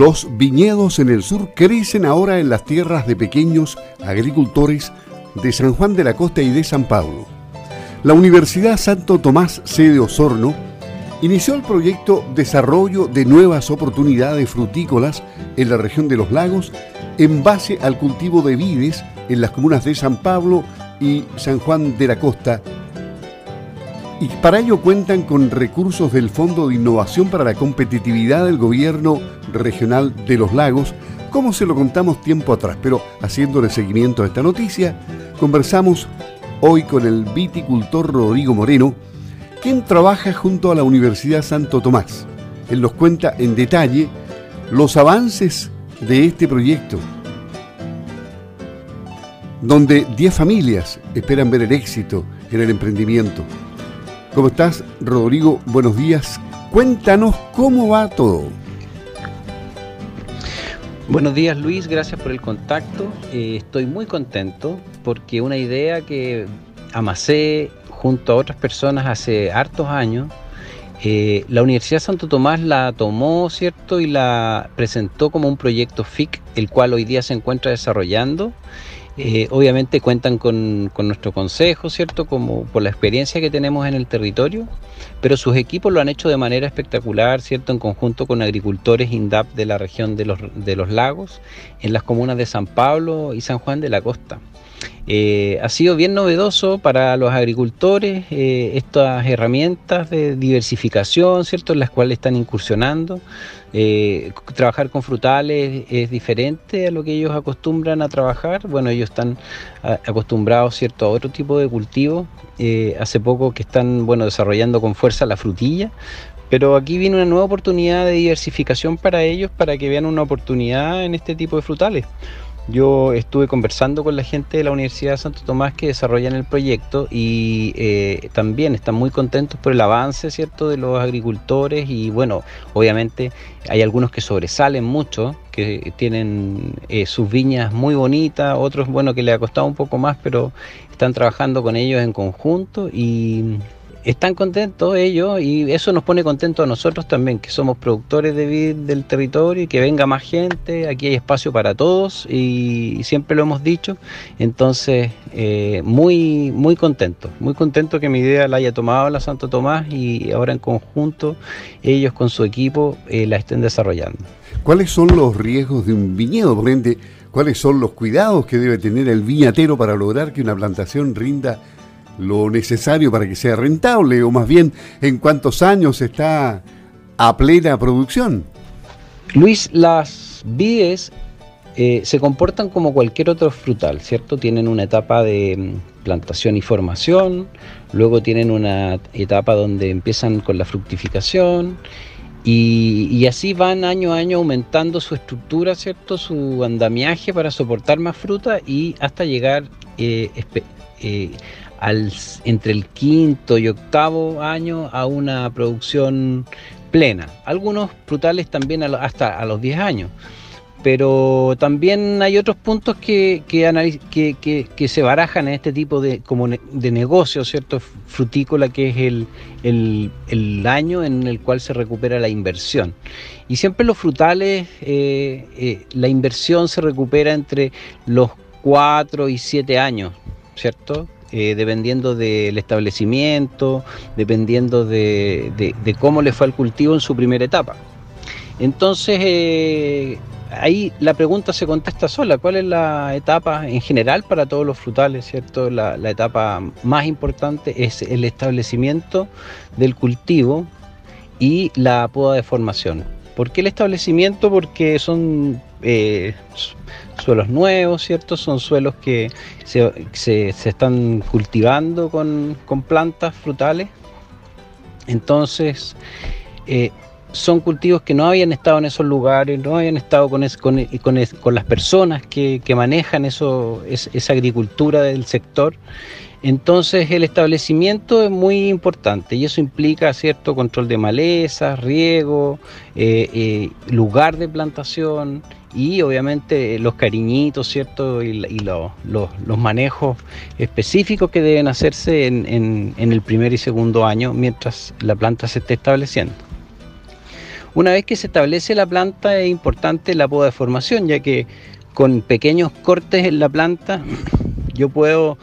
Los viñedos en el sur crecen ahora en las tierras de pequeños agricultores de San Juan de la Costa y de San Pablo. La Universidad Santo Tomás sede Osorno inició el proyecto Desarrollo de Nuevas Oportunidades Frutícolas en la región de los lagos en base al cultivo de vides en las comunas de San Pablo y San Juan de la Costa. Y para ello cuentan con recursos del Fondo de Innovación para la Competitividad del Gobierno Regional de los Lagos, como se lo contamos tiempo atrás. Pero haciéndole seguimiento a esta noticia, conversamos hoy con el viticultor Rodrigo Moreno, quien trabaja junto a la Universidad Santo Tomás. Él nos cuenta en detalle los avances de este proyecto, donde 10 familias esperan ver el éxito en el emprendimiento. ¿Cómo estás, Rodrigo? Buenos días. Cuéntanos cómo va todo. Buenos días Luis, gracias por el contacto. Eh, estoy muy contento porque una idea que amasé junto a otras personas hace hartos años, eh, la Universidad Santo Tomás la tomó, ¿cierto? Y la presentó como un proyecto FIC, el cual hoy día se encuentra desarrollando eh, obviamente cuentan con, nuestro consejo, ¿cierto? Como por la experiencia que tenemos en el territorio, pero sus equipos lo han hecho de manera espectacular, ¿cierto? En conjunto con agricultores INDAP de la región de los, de los lagos, en las comunas de San Pablo y San Juan de la Costa. Eh, ha sido bien novedoso para los agricultores eh, estas herramientas de diversificación, ¿cierto? En las cuales están incursionando. Eh, trabajar con frutales es diferente a lo que ellos acostumbran a trabajar. Bueno, ellos están acostumbrados ¿cierto? a otro tipo de cultivo. Eh, hace poco que están bueno, desarrollando con fuerza la frutilla. Pero aquí viene una nueva oportunidad de diversificación para ellos para que vean una oportunidad en este tipo de frutales. Yo estuve conversando con la gente de la Universidad de Santo Tomás que desarrollan el proyecto y eh, también están muy contentos por el avance, ¿cierto?, de los agricultores y bueno, obviamente hay algunos que sobresalen mucho, que tienen eh, sus viñas muy bonitas, otros, bueno, que le ha costado un poco más, pero están trabajando con ellos en conjunto y están contentos ellos y eso nos pone contentos a nosotros también, que somos productores de del territorio y que venga más gente, aquí hay espacio para todos y siempre lo hemos dicho, entonces eh, muy, muy contento, muy contento que mi idea la haya tomado la Santo Tomás y ahora en conjunto ellos con su equipo eh, la estén desarrollando. ¿Cuáles son los riesgos de un viñedo? Por ende, ¿cuáles son los cuidados que debe tener el viñatero para lograr que una plantación rinda lo necesario para que sea rentable o más bien en cuántos años está a plena producción. Luis, las vides eh, se comportan como cualquier otro frutal, ¿cierto? Tienen una etapa de mm, plantación y formación, luego tienen una etapa donde empiezan con la fructificación y, así van año a año aumentando su estructura, ¿cierto? Su andamiaje para soportar más fruta y hasta llegar eh, eh, entre el quinto y octavo año a una producción plena. Algunos frutales también hasta a los 10 años. Pero también hay otros puntos que, que, que, se barajan en este tipo de, como de negocio, ¿cierto? Frutícola, que es el, el, año en el cual se recupera la inversión. Y siempre los frutales, eh, eh, la inversión se recupera entre los 4 y 7 años, ¿cierto? Eh, dependiendo del establecimiento, dependiendo de, cómo le fue al cultivo en su primera etapa. Entonces, eh, ahí la pregunta se contesta sola. ¿Cuál es la etapa en general para todos los frutales? ¿cierto? La, la etapa más importante es el establecimiento del cultivo y la poda de formación. ¿Por qué el establecimiento? Porque son eh, suelos nuevos, ¿cierto? Son suelos que se, están cultivando con, plantas frutales. Entonces, eh, son cultivos que no habían estado en esos lugares, no habían estado con, con, las personas que, manejan eso, esa agricultura del sector. Entonces el establecimiento es muy importante y eso implica cierto control de malezas, riego, eh, eh, lugar de plantación y obviamente los cariñitos, cierto, y, los manejos específicos que deben hacerse en, el primer y segundo año mientras la planta se esté estableciendo. Una vez que se establece la planta es importante la poda de formación, ya que con pequeños cortes en la planta yo puedo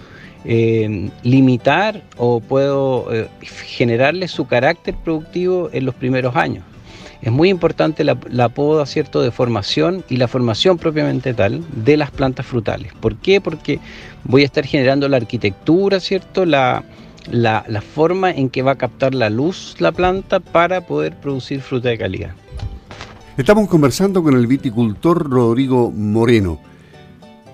eh, limitar o puedo eh, generarle su carácter productivo en los primeros años. Es muy importante la, poda ¿cierto? de formación y la formación propiamente tal de las plantas frutales. ¿Por qué? Porque voy a estar generando la arquitectura, ¿cierto? La, la, la forma en que va a captar la luz la planta para poder producir fruta de calidad. Estamos conversando con el viticultor Rodrigo Moreno.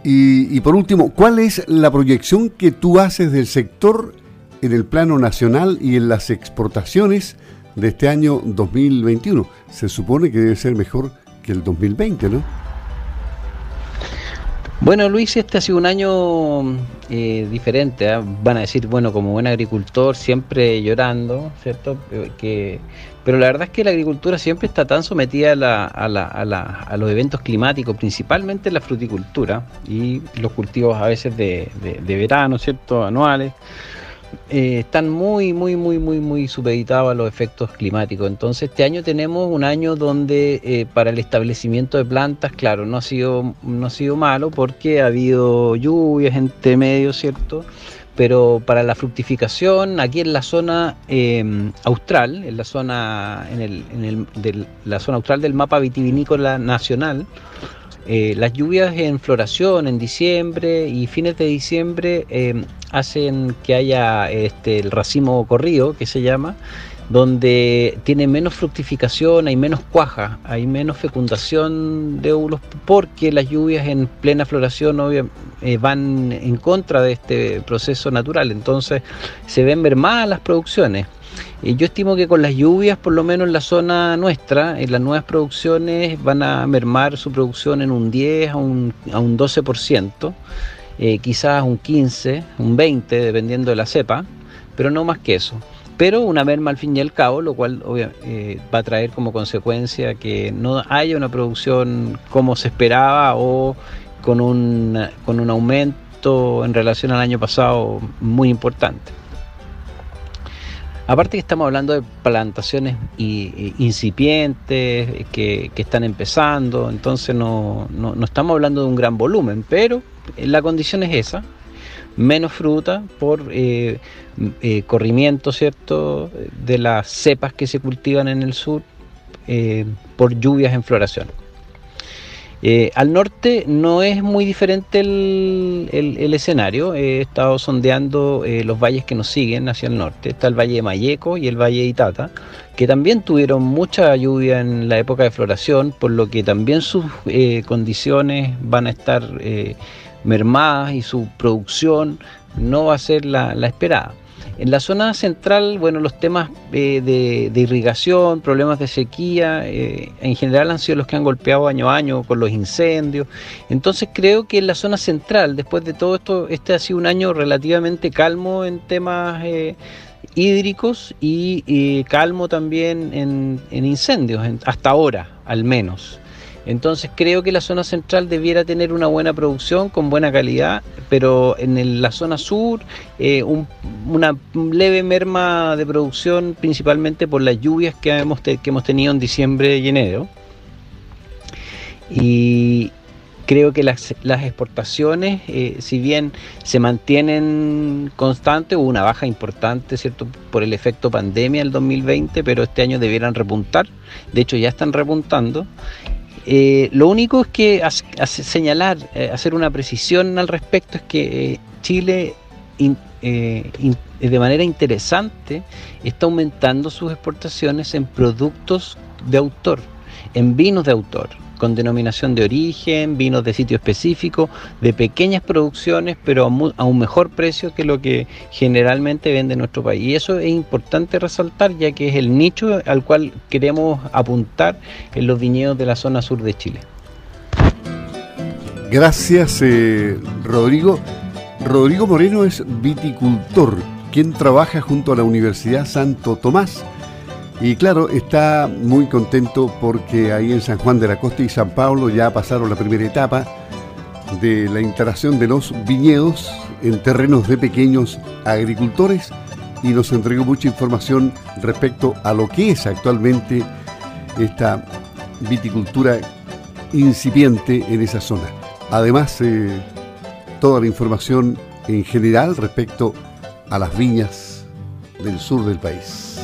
Y, por último, ¿cuál es la proyección que tú haces del sector en el plano nacional y en las exportaciones de este año 2021? Se supone que debe ser mejor que el 2020, ¿no? Bueno, Luis, este ha sido un año eh, diferente. ¿ah? Van a decir, bueno, como buen agricultor, siempre llorando, ¿cierto? Eh, que, pero la verdad es que la agricultura siempre está tan sometida a, los eventos climáticos, principalmente la fruticultura y los cultivos a veces de, de verano, ¿cierto? Anuales eh, están muy, muy, muy, muy, muy supeditados a los efectos climáticos. Entonces, este año tenemos un año donde eh, para el establecimiento de plantas, claro, no ha sido, no ha sido malo porque ha habido lluvias entre medio, ¿cierto? Pero para la fructificación, aquí en la zona em, austral, en la zona, en el, en el, la zona austral del mapa vitivinícola nacional, eh, las lluvias en floración en diciembre y fines de diciembre em, hacen que haya este, el racimo corrido, que se llama, donde tiene menos fructificación, hay menos cuaja, hay menos fecundación de óvulos, porque las lluvias en plena floración eh, van en contra de este proceso natural, entonces se ven mermadas las producciones. Yo estimo que con las lluvias, por lo menos en la zona nuestra, en las nuevas producciones van a mermar su producción en un 10 a un, a un 12%. Eh, quizás un 15, un 20, dependiendo de la cepa, pero no más que eso. Pero una merma al fin y al cabo, lo cual eh, va a traer como consecuencia que no haya una producción como se esperaba o con un, con un aumento en relación al año pasado muy importante. Aparte que estamos hablando de plantaciones incipientes que, están empezando, entonces no, estamos hablando de un gran volumen, pero la condición es esa, menos fruta por eh, eh, corrimiento, ¿cierto?, de las cepas que se cultivan en el sur eh, por lluvias en floración. Eh, al norte no es muy diferente el, escenario. He estado sondeando eh, los valles que nos siguen hacia el norte. Está el valle de Mayeco y el valle de Itata, que también tuvieron mucha lluvia en la época de floración, por lo que también sus eh, condiciones van a estar mermadas y su producción no va a ser la esperada. En la zona central, bueno, los temas eh, de, irrigación, problemas de sequía, eh, en general han sido los que han golpeado año a año con los incendios. Entonces creo que en la zona central, después de todo esto, este ha sido un año relativamente calmo en temas eh, hídricos y calmo también en, en incendios, hasta ahora al menos. Entonces creo que la zona central debiera tener una buena producción con buena calidad, pero en la zona sur eh, una leve merma de producción principalmente por las lluvias que hemos, que hemos tenido en diciembre y enero. Y creo que las, exportaciones, eh, si bien se mantienen constantes, hubo una baja importante, ¿cierto? Por el efecto pandemia del 2020, pero este año debieran repuntar. De hecho, ya están repuntando. Eh, lo único es que señalar, eh, hacer una precisión al respecto es que eh, Chile de manera interesante está aumentando sus exportaciones en productos de autor, en vinos de autor con denominación de origen, vinos de sitio específico, de pequeñas producciones, pero a, un mejor precio que lo que generalmente vende nuestro país. Y eso es importante resaltar, ya que es el nicho al cual queremos apuntar en los viñedos de la zona sur de Chile. Gracias, eh, Rodrigo. Rodrigo Moreno es viticultor, quien trabaja junto a la Universidad Santo Tomás y claro, está muy contento porque ahí en San Juan de la Costa y San Pablo ya pasaron la primera etapa de la instalación de los viñedos en terrenos de pequeños agricultores y nos entregó mucha información respecto a lo que es actualmente esta viticultura incipiente en esa zona. Además, eh, toda la información en general respecto a las viñas del sur del país.